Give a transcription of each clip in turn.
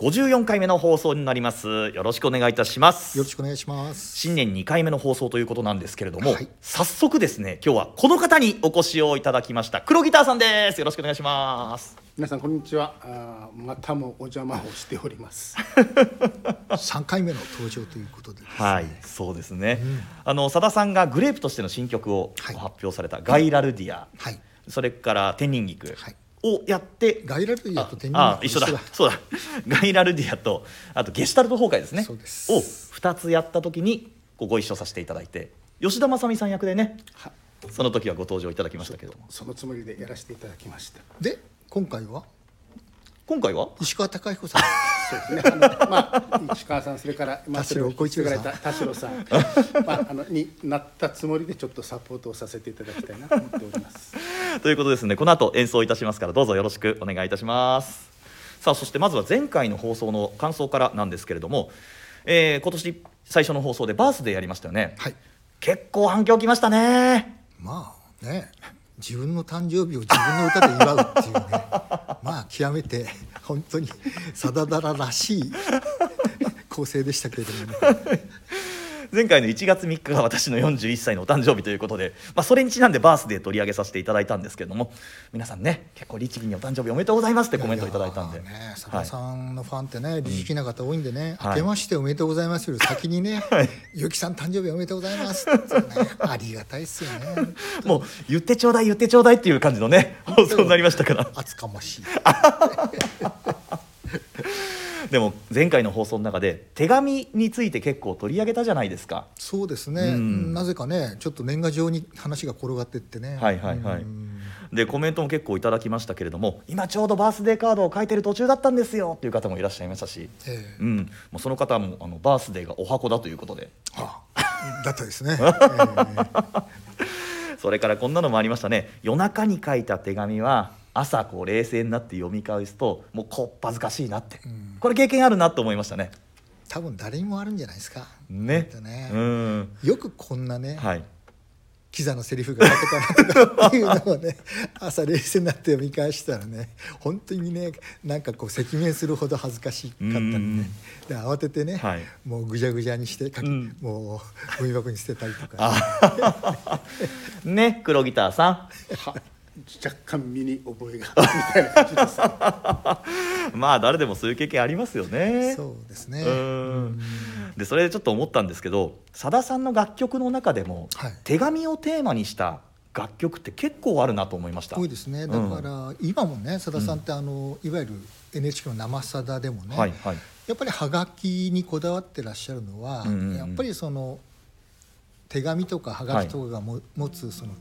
54回目の放送になります。よろしくお願いいたします。よろしくお願いします。新年2回目の放送ということなんですけれども、はい。早速ですね今日はこの方にお越しをいただきました。黒ギターさんです。よろしくお願いします。皆さんこんにちは。あーまたもお邪魔をしております。三回目の登場ということでですね。はいそうですね、あの佐田さんがグレープとしての新曲をはい。発表されたガイラルディア、はい。それから天人菊。はいをやって、ガイラルディアとああ一緒だ。そうだ。ガイラルディアとあとゲシュタルト崩壊ですね。そうです。を2つやった時にご一緒させていただいて吉田正美さん役でねはその時はご登場いただきましたけどそのつもりでやらせていただきました。で今回は？今回は？石川貴彦さん そうですね。まあ石川さんそれからまあそれを引き継がれた田代さん。まああのになったつもりでちょっとサポートをさせていただきたいなと思っております。ということですね。この後演奏いたします。からどうぞよろしくお願いいたします。さあそしてまずは前回の放送の感想からなんですけれども、えー今年最初の放送でバースデーやりましたよね、はい。結構反響きましたね。まあね自分の誕生日を自分の歌で祝うっていうね。まあ極めて本当にさだだららしい構成でしたけれどもね。前回の1月3日が私の41歳のお誕生日ということで、まあ、それにちなんでバースデー取り上げさせていただいたんですけれども皆さんね結構律儀にお誕生日おめでとうございますってコメントをいただいたんで。ややねさはい。ださんのファンってね理事な方多いんでね、はい明けましておめでとうございますより先にね はい「ゆきさん誕生日おめでとうございます」ってね。ありがたいっすよね。もう言ってちょうだい言ってちょうだいっていう感じのね放送になりましたから。厚かましいでも前回の放送の中で手紙について結構取り上げたじゃないですか。そうですね、うん。なぜかねちょっと年賀状に話が転がってってね。はいはいはい。うん。でコメントも結構いただきましたけれども今ちょうどバースデーカードを書いてる途中だったんですよっていう方もいらっしゃいましたし、ええ。うん、もうその方もあのバースデーがお箱だということで。あ。だったですね、ええ。それからこんなのもありましたね。夜中に書いた手紙は朝こう冷静になって読み返すともうこっぱずかしいなって、ん。これ経験あるなと思いましたね。多分誰にもあるんじゃないですか。ね。ね。うん。よくこんなね、はい。キザのセリフが書けたなとかっていうのをね 朝冷静になって読み返したらね本当にねなんかこう赤面するほど恥ずかしかったんね。で慌ててね、はい。もうぐじゃぐじゃにして書き、うん。もうゴミ箱に捨てたりとか、ね黒ギターさん。は 若干身に覚えが。あるみたいな感じですまあ誰でもそういう経験ありますよね。そうですね、うん。でそれでちょっと思ったんですけどさださんの楽曲の中でも、はい。手紙をテーマにした楽曲って結構あるなと思いました。多いですね。だから、今もねさださんってあの、いわゆる NHK の「生さだ」でもね、はいはい。やっぱりはがきにこだわってらっしゃるのは、うんうんうん。やっぱりその手紙とかはがきとかがも、持つその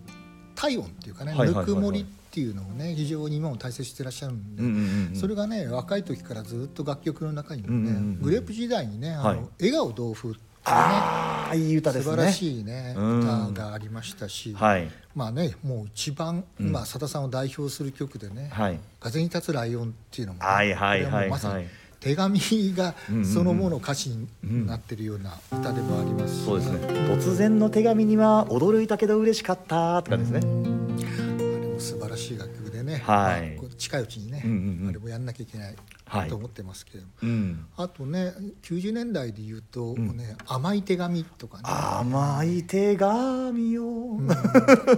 体温っていうかね、はいはいはいはい。ぬくもりっていうのをね非常に今も大切にしてらっしゃるんで、うんうんうんうん。それがね若い時からずっと楽曲の中にもね、うんうんうんグレープ時代にね「あのはい。笑顔同風」っていうねいい歌ですね。素晴らしいねうん。歌がありましたし、はい。まあねもう一番、うん。まあさださんを代表する曲でねはい「風に立つライオン」っていうのもね、はいはいはいはい手紙がうんうんうん。そのもの歌詞になってるような歌でもあります。しそうですね。突然の手紙には驚いたけど嬉しかったとかですね。うん。あれも素晴らしい楽曲でね、はい。まあ近いうちにね、うんうんうん。あれもやんなきゃいけないはいと思ってますけれども、うんあとね90年代で言うと、ん。ね甘い手紙とかね。甘い手紙を、うん。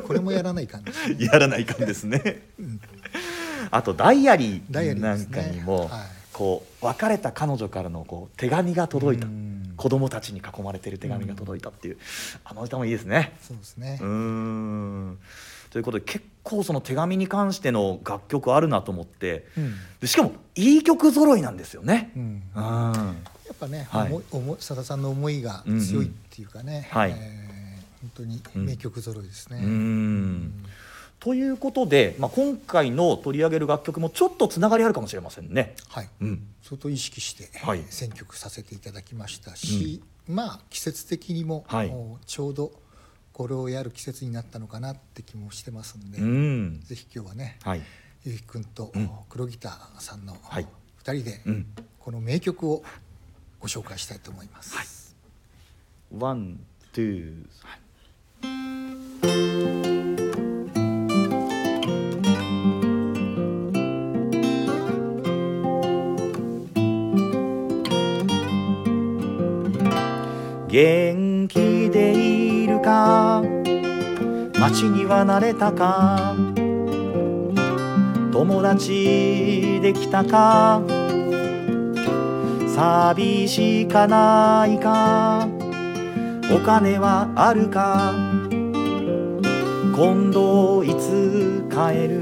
これもやらない感じ。やらないかんですね、あとダイアリダイアリーなんかにも、はいこう別れた彼女からのこう手紙が届いた。うん。子供たちに囲まれてる手紙が届いたっていう。あの歌もいいですね。そうですね、うということで結構その手紙に関しての楽曲あるなと思って。うん。でしかもいい曲揃いなんですよね。うん。うん。やっぱね、はい。思い思いさださんの思いが強いっていうかね、うんうん。はい。えー本当に名曲揃いですね。うーんということで、まあ、今回の取り上げる楽曲もちょっとつながりあるかもしれませんね。はい、うん。相当意識してはい。選曲させていただきましたし、まあ季節的にも、はい。もうちょうどこれをやる季節になったのかなって気もしてますんで、うん。ぜひ今日はね、はい。ゆうきくんとうん。黒ギターさんのはい。2人でうん。この名曲をご紹介したいと思います。ワン、ツー、元気でいるか？街には慣れたか？友達できたか？寂しかないか？お金はあるか？今度いつ帰る？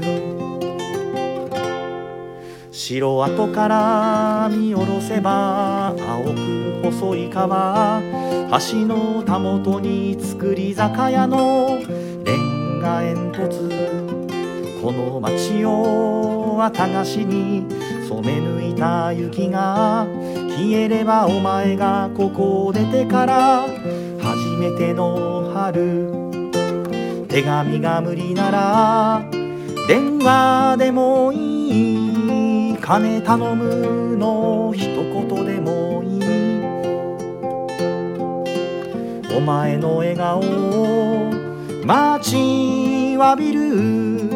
城跡から見下ろせば青く細い川。橋のたもとに造り酒屋のレンガ煙突。この街を綿菓子に染め抜いた雪が消えればお前がここを出てから初めての春。手紙が無理なら電話でもいい。金頼むの一言でもお前の笑顔を待ちわびる。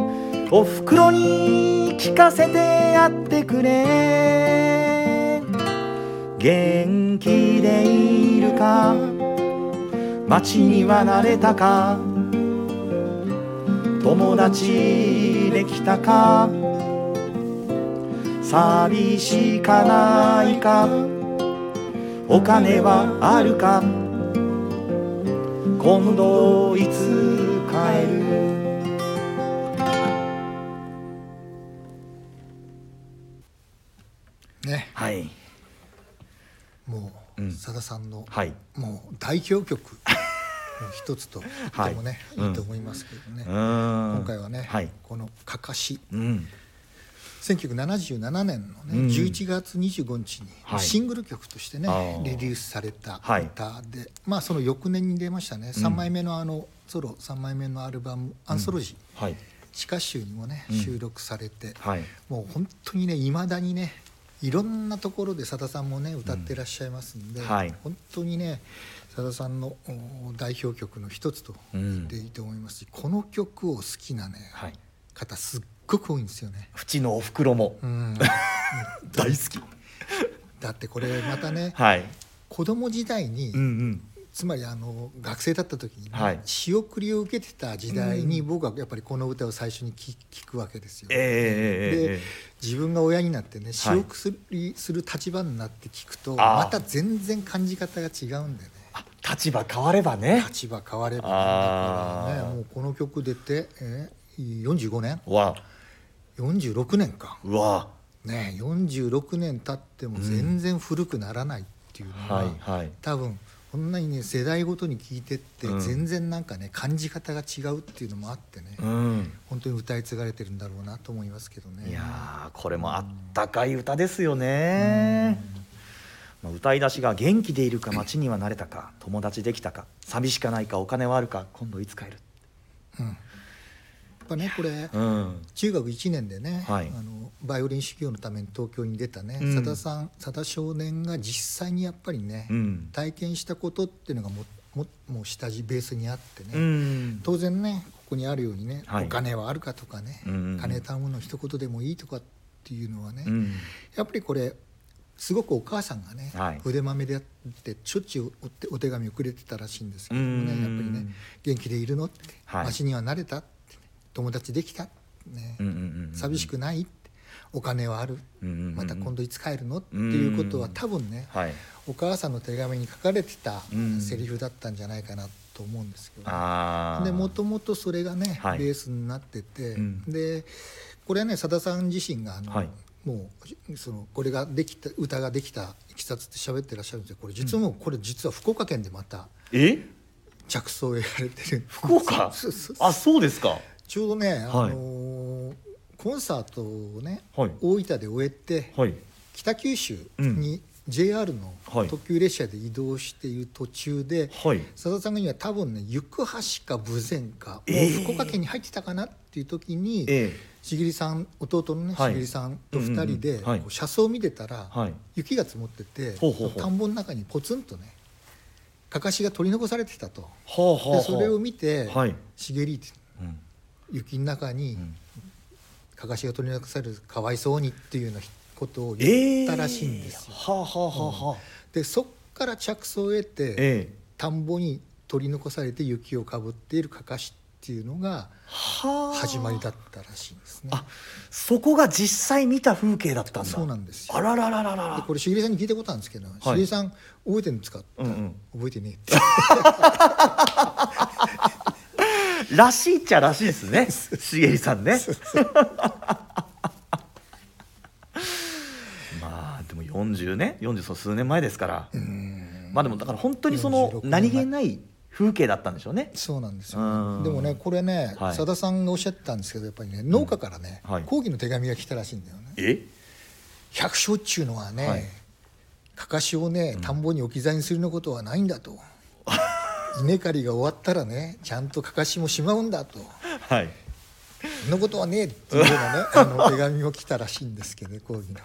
おふくろに聞かせてやってくれ。元気でいるか。街には慣れたか。友達できたか。寂しかないか。お金はあるか。今度いつ帰る？ね、はい。もううん。さださんのはい。もう代表曲の一つと 言ってもね、はい。い、いと思いますけどね、今今回はね、はい。この「かかし。うん」1977年のね、うん。11月25日にはい。シングル曲としてね、あー。リリースされたはい。歌で、まあその翌年に出ましたね、3枚目のあのソロ3枚目のアルバム「アンソロジー」はい。地下集にもねうん。収録されて、はい。もう本当にねいまだにねいろんなところでさださんもね歌ってらっしゃいますんで、うん。はい。本当にねさださんのお代表曲の一つと言っていいと思いますし、この曲を好きなね、はい。方すっごく多いんですよね。縁のおふくろも。うん。大好き。だってこれまたねはい。子供時代に、うんうん。つまりあの学生だった時にね、はい。仕送りを受けてた時代に、僕はやっぱりこの歌を最初に聞聞くわけですよ。えええええでえ自分が親になってね仕送りする立場になって聞くと、また全然感じ方が違うんでね。あ立場変わればね。立場変わればあーだからねもうこの曲出て、えー、45年。わ46年か。うわ。ね46年経っても全然古くならないっていうのは、はいはい。多分こんなにね世代ごとに聞いてって、うん。全然なんかね感じ方が違うっていうのもあってね、うん。本当に歌い継がれてるんだろうなと思いますけどね。いやーこれもあったかい歌ですよね、まあ、歌い出しが「元気でいるか街には慣れたか友達できたか寂しかないかお金はあるか今度いつ帰る？うんぱねこれ、」うん。中学1年でね、はい。あのバイオリン修行のために東京に出たね。うん。さだ、さんさだ少年が実際にやっぱりね、うん。体験したことっていうのがもももう下地ベースにあってね、うん。当然ねここにあるようにね、はい。お金はあるかとかね、金頼むの一言でもいいとかっていうのはね、うん。やっぱりこれすごくお母さんがね、はい。腕まめでやってしょっちゅうお手紙をくれてたらしいんですけどもねうん。やっぱりね「元気でいるの?」って「はい。街には慣れた?」ってね「友達できた?」ね。うんうんうんうん寂しくない?」って「お金はある?うんうんうんうん。また今度いつ帰るの?」っていうことは多分ねはい。お母さんの手紙に書かれてたうん。セリフだったんじゃないかなと思うんですけど。ね、でもともとそれがね、はい。ベースになってて、うん。でこれはねさださん自身があの、はい。もうそのこれができた歌ができたいきさつって喋ってらっしゃるんですよ。これ実はもうこれ実は福岡県でまたえ？着想をやられてる福岡？あそうですかちょうどね、はい。あのーコンサートをねはい。大分で終えてはい。北九州に JR のはい。特急列車で移動している途中で、はい。佐田さんがには多分ね行橋か豊前か、えー。福岡県に入ってたかなっていう時に、え茂さん弟のねはい。茂さんと2人でうんうん車窓を見てたら、はい。雪が積もってて田んぼの中にポツンとねかかしが取り残されてたと。はあはあはあ。でそれを見てはい「茂り」ってうん雪の中にん。かかしが取り残されるかわいそうにっていうようなことをえ言ったらしいんですよ。はあはあはあはあ。でそっから着想を得て、ええ。田んぼに取り残されて雪をかぶっているかかしっていうのがはあ。始まりだったらしいんですね。あそこが実際見た風景だったんだ。そうなんですよ。あらららららでらこれ茂さんに聞いたことあるんですけど茂、さん覚えてるんですか?」うんうん。覚えてねえ」って らしいっちゃらしいですね。茂さんね。まあでも40年40そう数年前ですから。まあでもだから本当にその46年前。何気ない風景だったんでしょうね。そうなんですよ、うん。ね、でもねこれねはい。さだ、さんがおっしゃってたんですけどやっぱりね農家からね、はい。抗議の手紙が来たらしいんだよね。え？百姓っちゅうのはね、はい。かかしをね田んぼに置き去りにするのことはないんだと、稲刈りが終わったらねちゃんとかかしもしまうんだと。はい。そんなことはねえっていうようなね あの手紙も来たらしいんですけどね抗議の。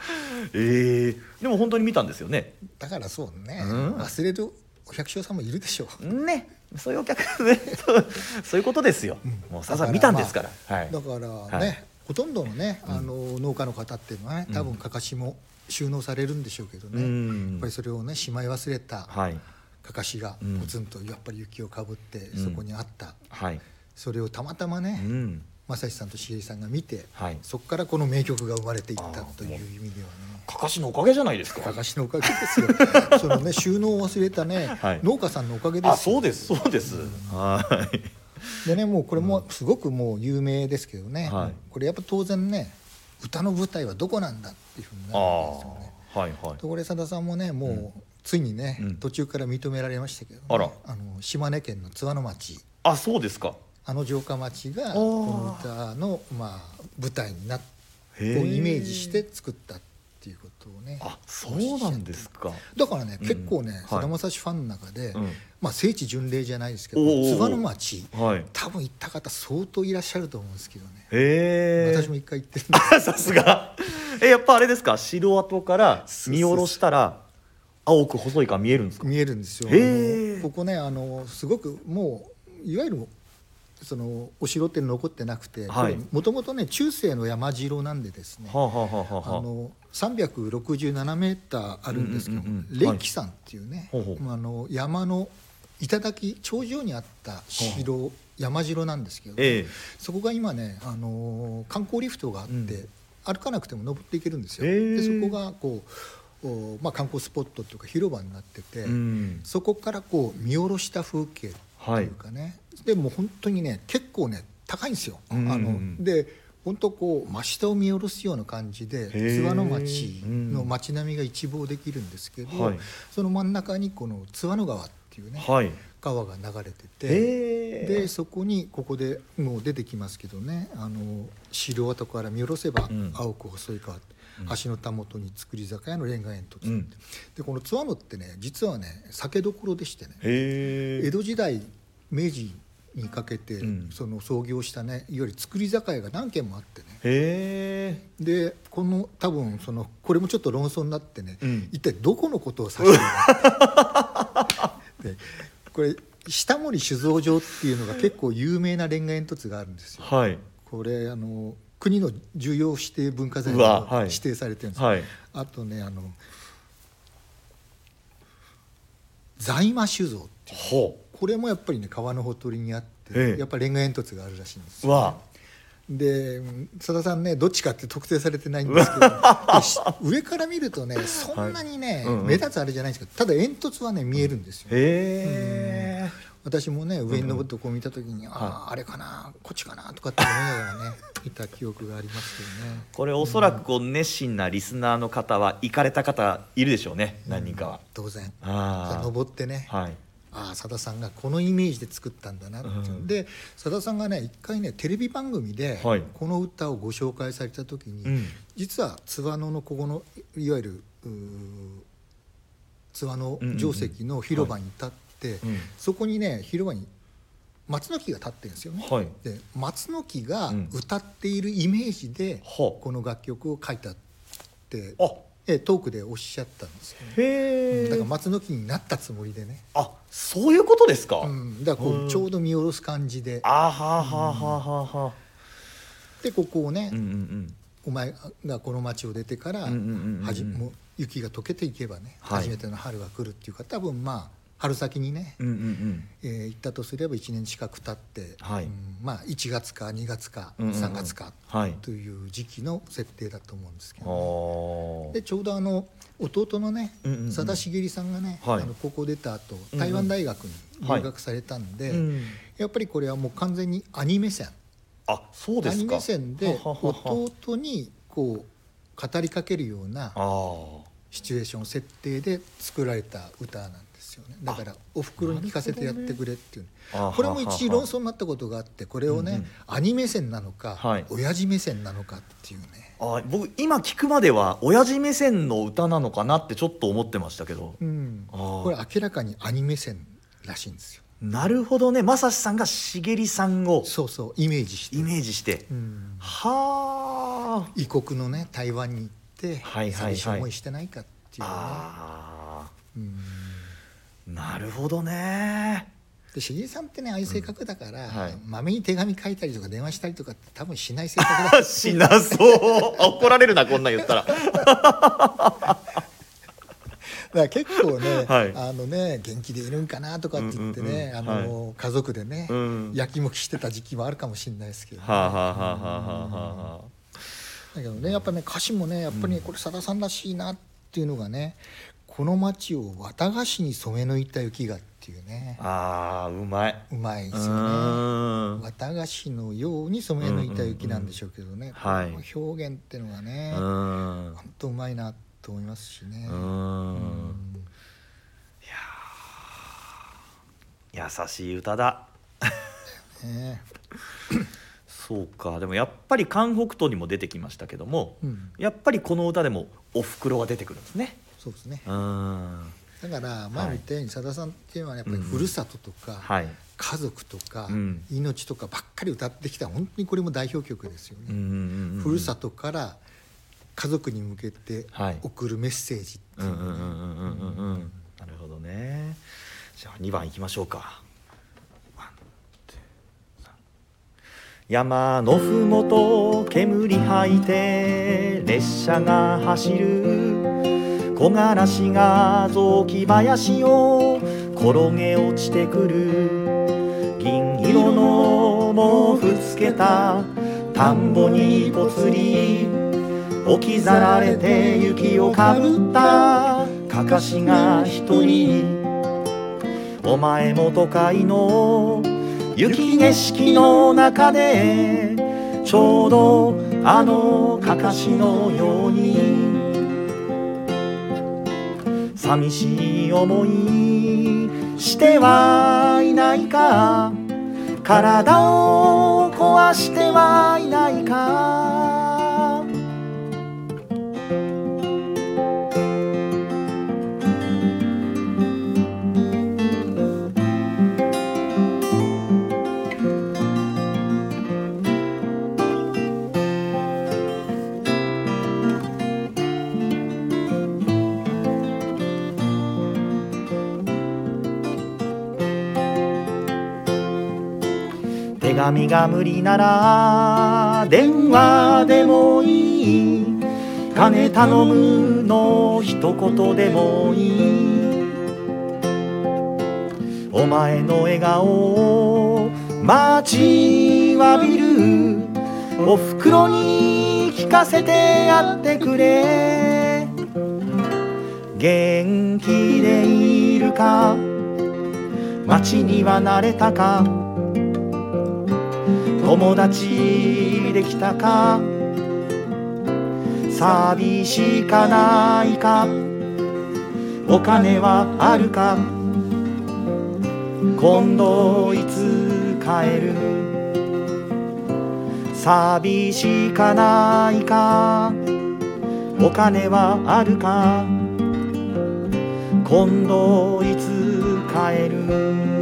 えー、でも本当に見たんですよね。だからそうね、うん。忘れるお百姓さんもいるでしょう。ね。そういうお客ねそう そういうことですよ、もうさざ見たんですから、はい。だからね、はい。ほとんどのねあの農家の方っていうのはね多分かかしも収納されるんでしょうけどね、うん。やっぱりそれをねしまい忘れた。はいかかしがうん。ポツンとやっぱり雪をかぶってうん。そこにあった、はい。それをたまたまね、うん。正志さんと茂さんが見て、はい。そこからこの名曲が生まれていったという意味ではね。かかしのおかげじゃないですか。かかしのおかげですよ。そのね収納を忘れたね、はい。農家さんのおかげですそうです。そうです、はい。でねもうこれもすごくもう有名ですけどね、はい。これやっぱ当然ね歌の舞台はどこなんだっていうふうになあるわけですよね。あはいはい。とこれさださんもねもう、ついにね、うん。途中から認められましたけど、ね、あら。の島根県の津和野町。あそうですか。あの城下町がー。この歌の、まあ、舞台になってへー。イメージして作ったっていうことをねあそうなんですか。だからね、うん。結構ねはい。さだまさしファンの中で、うん。まあ、聖地巡礼じゃないですけどおうおうおう津和野町はい。多分行った方相当いらっしゃると思うんですけどね。へえ私も一回行ってるんです さすが。えやっぱあれですか？城跡から見下ろしたら青く細い川見えるんですか？見えるんですよ。ここねあのすごくもういわゆるそのお城って残ってなくてはい。もともとね中世の山城なんでですね、はあはあはあはああ。の367メーターあるんですけど、うんうんうん山っていうね、ほうほう。あの山の頂頂上にあった城、山城なんですけど、ええ。そこが今ねあの観光リフトがあって、うん。歩かなくても登っていけるんですよ。へえでそこがこうおまあ、観光スポットというか広場になってて、うん。そこからこう見下ろした風景というかね、でも本当にね結構ね高いんですよ。うんあので本当こう真下を見下ろすような感じで津和野町の街並みが一望できるんですけど、はい。その真ん中にこの津和野川っていうね、はい。川が流れてて。でそこにここでもう出てきますけどねあの城跡から見下ろせばうん。青く細い川、橋のたもとに造り酒屋のレンガ煙突、うん。でこの津和野ってね実はね酒どころでしてね。江戸時代明治にかけて、うん。その創業したねいわゆる造り酒屋が何軒もあってね。でこの多分そのこれもちょっと論争になってね、うん。一体どこのことを指してるのか でこれ下森酒造場っていうのが結構有名なレンガ煙突があるんですよ。はい。これあの国の重要指定文化財に指定されてるんです。よ、はい。あとねあの在間酒造っていう。ほこれもやっぱりね川のほとりにあって、ええ。やっぱレンガ煙突があるらしいんですうわ。でさださんねどっちかって特定されてないんですけど 上から見るとねそんなにね、うんうん。目立つあれじゃないんですけどただ煙突はね見えるんですよ、へえ私もね上に登ってこう見た時に、あああれかなこっちかなとかって思いながらね 見た記憶がありますけどね。これおそらくこう熱心なリスナーの方は行かれた方いるでしょうね何人かは。当然。ああ登ってね。はい。ああさださんがこのイメージで作ったんだなっていう、うんでさださんがね一回ねテレビ番組ではい。この歌をご紹介された時に、うん。実は津和野のここのいわゆる津和野定石の広場に立って、うん。そこにね広場に松の木が立ってるんですよね。はい。で松の木がうん。歌っているイメージではこの楽曲を書いたってあ。えトークでおっしゃったんですよ。ね。へえだから松の木になったつもりでね、あそういうことですか、うん、だからこうん。うちょうど見下ろす感じで。あはあはあはあは。あはあでここをね、うんうんお前がこの町を出てから雪が溶けていけばね、はい。初めての春が来るっていうか多分まあ春先にね、うんうんうん。えー行ったとすれば1年近く経って、はい。うんまあ1月か2月かうんうんうん。3月かはい。という時期の設定だと思うんですけあど、ね、ー。でちょうどあの弟のねうんうんうん。佐田茂さんがね、はい。あの高校出た後うん台湾大学に留学されたんで、うんやっぱりこれはもう完全にアニメ線。あそうですか。アニメ線ではははは。弟にこう語りかけるようなシチュエーション設定で作られた歌なんですよね。だからおふくろに聞かせてやってくれっていう。ね。あこれも一時論争になったことがあってこれをね、うんうん。アニメ線なのか、はい。親父目線なのかっていうね。あ僕今聞くまでは親父目線の歌なのかなってちょっと思ってましたけど、うん。これ明らかにアニメ線らしいんですよ。なるほどね。正志さんが茂りさんをそうそうイメージして、イメージして、うん。はあ。異国のね台湾に行ってはいはいはい。寂しい思いしてないかっていうね、あうん。ーなるほどね。で茂井さんってねああいう性格だから、はい。まめに手紙書いたりとか電話したりとかって多分しない性格だ しなそう。あ怒られるなこんなん言ったら。だから結構ね、はい。あのね元気でいるんかなとかって言ってね、うんうんうん。あの、家族でね、うん。やきもきしてた時期もあるかもしれないですけど、はあはあはあはあはあはだけどねやっぱね歌詞もねやっぱりねこれさださんらしいなっていうのがね「この街を綿菓子に染め抜いた雪が」っていうね。ああーうまい。うまいでうすよね。綿菓子のように染め抜いた雪なんでしょうけどね、んはい。この表現っていうのがね、本当うまいなと思いますしね。うーん。優しい歌だ。ね そうか。でもやっぱり韓北斗にも出てきましたけども、うん、やっぱりこの歌でもおふくろが出てくるんですねそうですね。だから前も言ったようにさださんっていうのはやっぱりふるさととか、はい。家族とか、うん。命とかばっかり歌ってきた本当にこれも代表曲ですよね。うんうんうんうん。ふるさとから家族に向けてはい。送るメッセージっていう。う、んうんうんうんうんうん。うんなるほどね。じゃあ2番いきましょうか。山のふもと煙吐いて列車が走る木枯らしが雑木林を転げ落ちてくる銀色の毛布つけた田んぼにぽつり置き去られて雪をかぶったかかしが一人お前も都会の雪景色の中でちょうどあのかかしのように。寂しい思いしてはいないか。体を壊してはいないか。紙が無理なら電話でもいい。金頼むの一言でもいい。お前の笑顔を待ちわびるおふくろに聞かせてやってくれ。元気でいるか？街には慣れたか？友達できたか？寂しかないか？お金はあるか？今度いつ帰る？寂しかないか？お金はあるか？今度いつ帰る？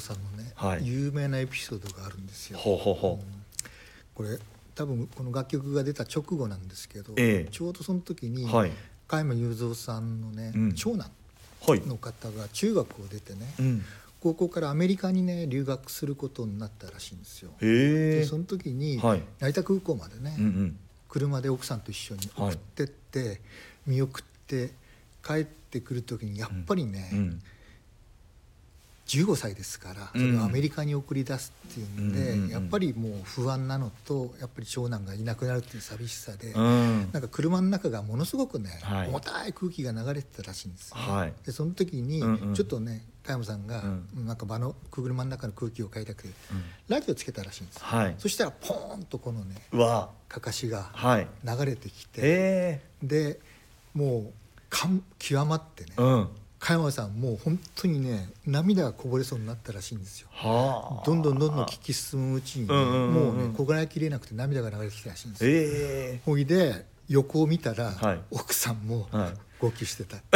さんのね、はい。有名なエピソードがあるんですよ。ほうほうほこれ多分この楽曲が出た直後なんですけど、ええ。ちょうどその時に、はい。加山雄三さんのね、うん。長男の方が中学を出てね、うん。高校からアメリカにね留学することになったらしいんですよ。でその時に、はい。成田空港までね、うんうん車で奥さんと一緒に送ってって、見送って帰ってくる時にやっぱりね、うん15歳ですからそうん。れをアメリカに送り出すっていうんで、うんうんうんやっぱりもう不安なのとやっぱり長男がいなくなるっていう寂しさで、うん。なんか車の中がものすごくね、はい。重たい空気が流れてたらしいんですよ、はい。でその時にうんうん。ちょっとね加山さんが、うん。なんか場の車の中の空気を変えたくて、ラジオつけたらしいんですよ、はい。そしたらポーンとこのねかかしがはい。流れてきて、へでもう感極まってね、えうん加山さんもう本当にね涙がこぼれそうになったらしいんですよ。はあ。どんどんどんどん聞き進むうちにね、うんうんうんうん。もうねこらえきれなくて涙が流れてきたらしいんですよ。ええ。ほいで横を見たら、はい。奥さんもはい。号泣してた、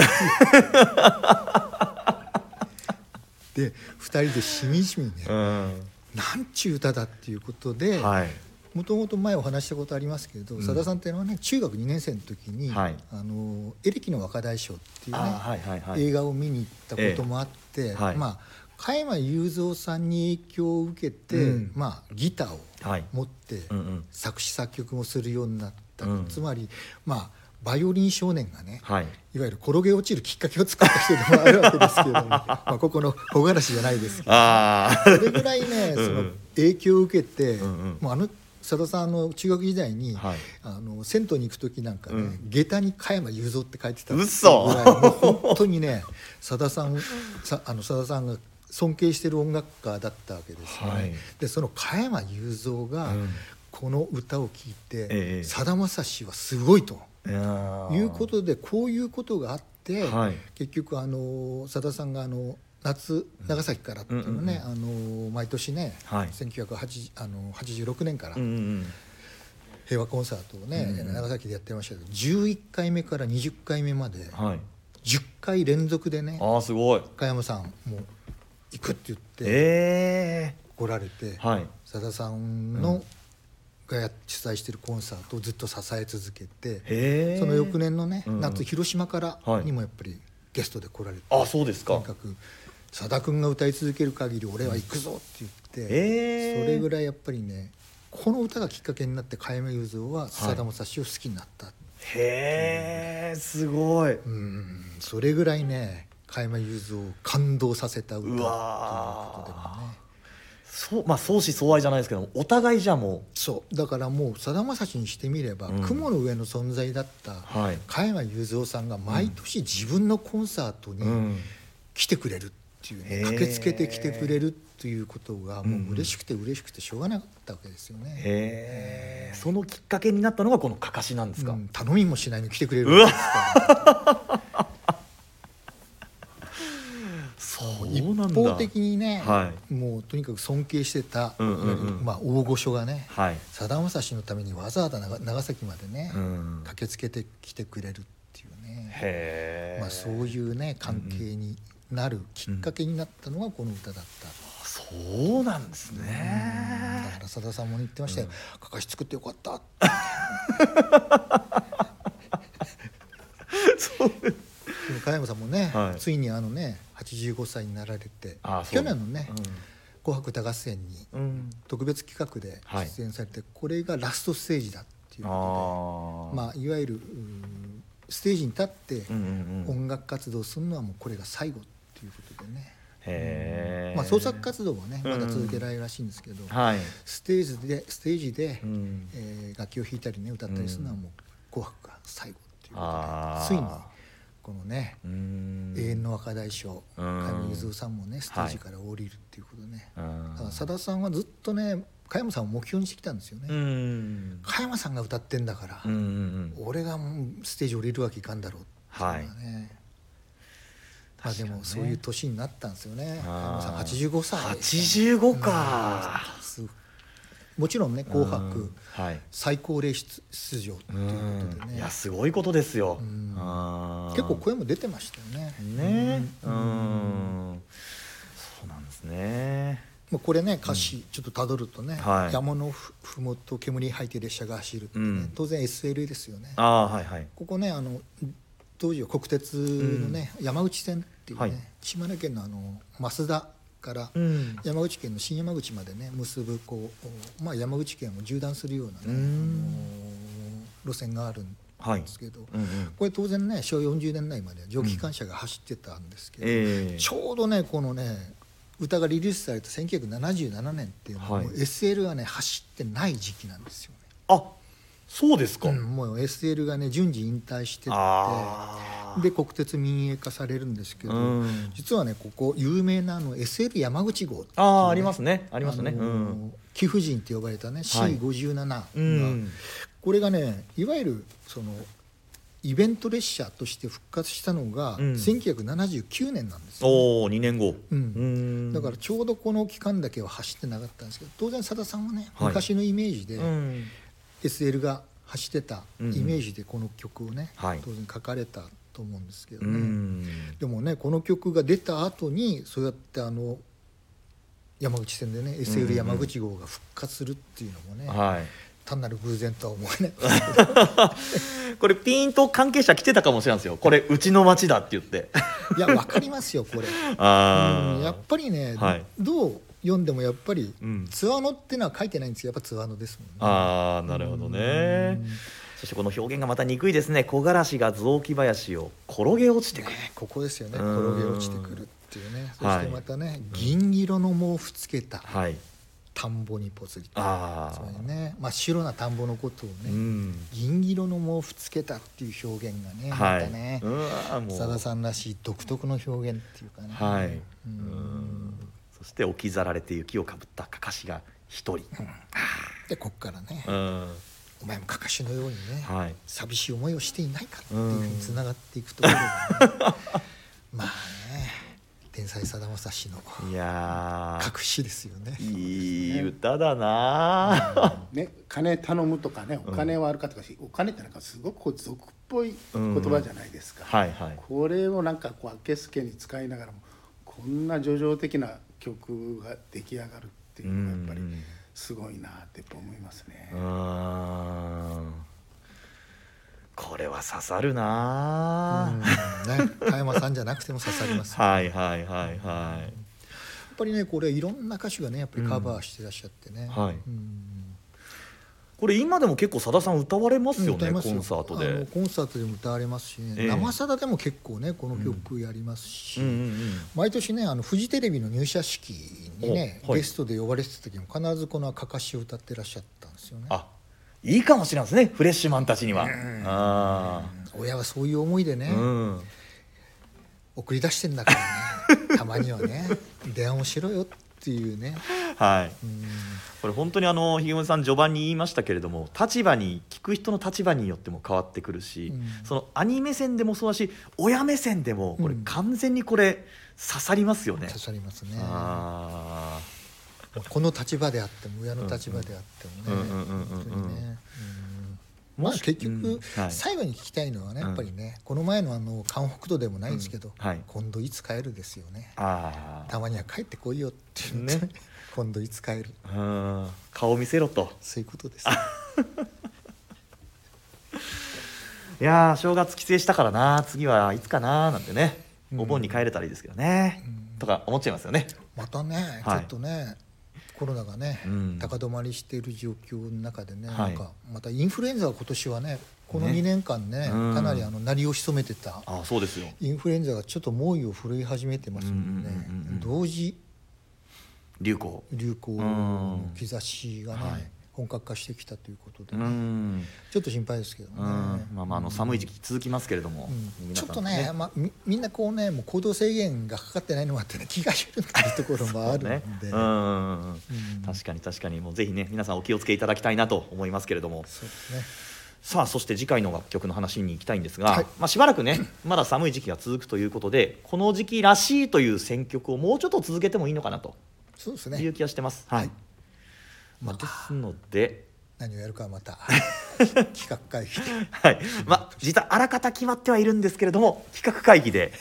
で2人でしみじみね、うん。なんちゅう歌だっていうことで、はいもともと前お話したことありますけど、うん。さださんっていうのはね中学2年生の時に「はい。あのエレキの若大将」っていうね、あはいはいはい。映画を見に行ったこともあって、ええ。はい。まあ加山雄三さんに影響を受けて、うん。まあ、ギターをはい。持ってうんうん。作詞作曲もするようになった、うん。つまりまあバイオリン少年がね、はい。いわゆる転げ落ちるきっかけを作った人でもあるわけですけれども まあここの木枯らしじゃないですけどああそれぐらいねうん。その影響を受けて、うんうん。もうあのさださんの中学時代に、はい。あの銭湯に行く時なんかね、うん。下駄に加山雄三って書いてた嘘ぐらいもう本当にねさださんさあのさださんが尊敬してる音楽家だったわけですよね。はい。でその加山雄三がうん。この歌を聴いてええ。さだまさしはすごいと。いうことでこういうことがあって、はい。結局あのさださんがあの夏長崎からっていうのね、あの毎年ね、はい。1980あの86年からうんうん平和コンサートをね、うん長崎でやってましたけど11回目から20回目までうんはい。10回連続でねああすごい。加山さんもう行くって言ってえ来られてえはい。さださんの、がや主催してるコンサートをずっと支え続けて。その翌年のね、うんうん。夏広島からはい。にもやっぱりゲストで来られて、あそうですか。とにかくさだ君が歌い続ける限り俺は行くぞって言って、へえそれぐらいやっぱりねこの歌がきっかけになって加山雄三はさだまさしを好きになった、へえすごい。うんそれぐらいね加山雄三を感動させた歌っていううことでわもね。そうまあ相思相愛じゃないですけどお互いじゃもそう。だからもうさだまさしにしてみれば、うん。雲の上の存在だったはい。加山雄三さんが毎年自分のコンサートに、来てくれるっていうね。駆けつけて来てくれるっていうことがもう嬉しくて嬉しくてしょうがなかったわけですよね。そのきっかけになったのがこのかかしなんですか、うん。頼みもしないのに来てくれるうわわけですか？ら そう。一方的にね、はもうとにかく尊敬してた、うんうんうん。まあ、大御所がねはい、さだまさしのためにわざわざ長長崎までね、うん、駆けつけてきてくれるっていうね、まあ、そういうね関係になるきっかけになったのがこの歌だった。そうなんですだねからさださんも言ってましたよ「かかし作ってよかった 」でも加山さんもね、はい。ついにあのね85歳になられて去年のね「紅白歌合戦」にうん、うん、特別企画ではい。出演されて、これがラストステージだっていうことでまあいわゆるうんステージに立ってうんうんうん。音楽活動するのはもうこれが最後。っていうことでね。へえまあ、創作活動はねうん。まだ続けられるらしいんですけど、はい。ステージでステージで、うん。えー楽器を弾いたりね歌ったりするのはもう「紅白」が最後っていうことでついにこのね永遠の若大将うん。加山雄三さんもねステージから降りるっていうことでね、うん。だからさださんはずっとね加山さんを目標にしてきたんですよね、うん。加山さんが歌ってんだから、うんうんうん。俺がステージ降りるわけいかんだろうっていうのがね、まあでもそういう年になったんですよね。加山さんあー85歳85かすもちろんね「紅白」うんはい。最高齢出出場っていうことでね。いやすごいことですよ。結構声も出てましたよね。ね。うん。そうなんですね。まあこれね歌詞ちょっとたどるとね、はい。山のふふもと煙に吐いて列車が走るってね、うん。当然 SL ですよね。ああはいはい。ここねあの当時は国鉄のね、山口線っていうね、はい。島根県のあの増田からうん。山口県の新山口までね結ぶこう、まあ、山口県を縦断するようなね、路線があるんはいですけど、うんうん。これ当然ね昭和40年代までは蒸気機関車が走ってたんですけど、ええ。ちょうどねこのね歌がリリースされた1977年っていうのは、SL がね走ってない時期なんですよね。あそうですか。うんもう SL がね順次引退してってで国鉄民営化されるんですけど、うん。実はねここ有名なあの SL 山口号ね、ああありますね。ありますね。あのうん。貴婦人って呼ばれたね C57 が、うん。これがねいわゆるそのイベント列車として復活したのがうん。1979年なんですよ、おお2年後。うん。うん。だからちょうどこの期間だけは走ってなかったんですけど当然さださんはね、はい。昔のイメージで、うん SL が走ってたイメージでこの曲をね、はい。当然書かれたと思うんですけどうね、ん。でもねこの曲が出た後にそうやってあの山口線でね SL 山口号が復活するっていうのもね、はい。単なる偶然とは思えない。これピンと関係者来てたかもしれないですよ。これうちの町だって言って。いやわかりますよこれ、あうんやっぱりね、はい。どう読んでもやっぱり、うん。ツアーのっていうのは書いてないんですけどやっぱツアーのですもんね。ああなるほどね。そしてこの表現がまた憎いですね。木枯らしが雑木林を転げ落ちてくる。ねここですよね。うん。転げ落ちてくるっていうね。そはい。してまたね、銀色の毛布つけたはい。田んぼにぽつりあつまりね真っ白な田んぼのことをあね、うん。銀色の毛布つけたっていう表現がね、まはい。たねさださんらしい独特の表現っていうかね。はい。うん。うんそして置き去られて雪をかぶったかかしが一人。でこっからね、うん。お前もかかしのようにね、はい。寂しい思いをしていないかっていうふうにつながっていくところがね。まあね天才さだまさしのいやー。隠しですよね。いい歌だなね、金頼むとかねお金はあるかとかし、お金ってなんかすごくこう俗っぽい言葉じゃないですか、はいはい。これをなんかこうあけすけに使いながらもこんな叙情的な曲が出来上がるっていうのがやっぱりうんすごいなって思いますね。う。んこれは刺さるなうん。ね、加山さんじゃなくても刺さります。やっはいはいはいはい。ぱりねこれいろんな歌手がねやっぱりカバーしてらっしゃってね。はい。うんこれ今でも結構さださん歌われますよね歌いますよ。コンサートで。コンサートでも歌われますしね、ええ。生さだでも結構ねこの曲やりますし、うん。うんうん毎年ねあのフジテレビの入社式にね、おはい。ゲストで呼ばれてた時も必ずこの「かかし」を歌ってらっしゃったんですよね。あいいかもしれないですねフレッシュマンたちには。あ親はそういう思いでね、送り出してんだからね。たまにはね 電話をしろよっていうね。はい。うん。これ本当にあのひげもさん序盤に言いましたけれども立場に聞く人の立場によっても変わってくるし、うん。その兄目線でもそうだし親目線でもこれうん完全にこれ刺さりますよね。刺さりますね。あこの立場であっても親の立場であってもね。まあ結局、最後に聞きたいのはねうんやっぱりね、この前のあの関北道でもないんですけど、今度いつ帰るですよね。たまには帰ってこいよっていうね今度いつ帰る？ーうん。顔見せろと。そういうことです。いやー正月帰省したからな。次はいつかななんてね。お盆に帰れたらいいですけどね、とか思っちゃいますよね。またね、はい。ちょっとねコロナがね、うん。高止まりしている状況の中でね、はい。なんかまたインフルエンザが今年はねこの2年間ねうん。かなりあの鳴りを潜めてた。あそうですよ。インフルエンザがちょっと猛威を振るい始めてますのでね。うんうんうんうん。同時流行。流行の兆しがね、はい。本格化してきたということでうね、ん。ちょっと心配ですけどね、うん。まあまああの寒い時期続きますけれども、うん。皆さんちょっとねまあ、みみんなこうねもう行動制限がかかってないのもあってね気が緩んでるところもあるんで、ね。うん。確かに確かに。もうぜひね皆さんお気をつけいただきたいなと思いますけれども。そうですね。さあそして次回の楽曲の話に行きたいんですが、はい。まあ、しばらくねまだ寒い時期が続くということでこの時期らしいという選曲をもうちょっと続けてもいいのかなとそうですいうね気がしてます。はい。まあ、ですので、何をやるかはまた 企画会議で。はい。まあ、実はあらかた決まってはいるんですけれども企画会議で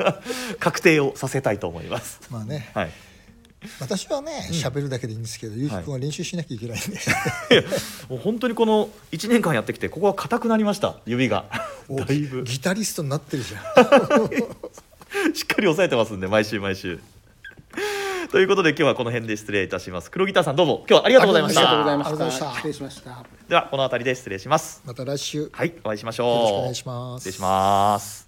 確定をさせたいと思います。まあね。はい。私はね喋、るだけでいいんですけどゆうきくんは練習しなきゃいけないんで、いやもう本当にこの1年間やってきてここは硬くなりました。指が。おだいぶ。しギタリストになってるじゃん。っかり押さえてますんで毎週毎週 ということで今日はこの辺で失礼いたします。黒ギターさんどうも。今日はありがとうございましありがとうござたいまありがとうございました。した失礼しました。ではこの辺りで失礼します。また来週。はいお会いしましょう。よろしくお願いします。失礼します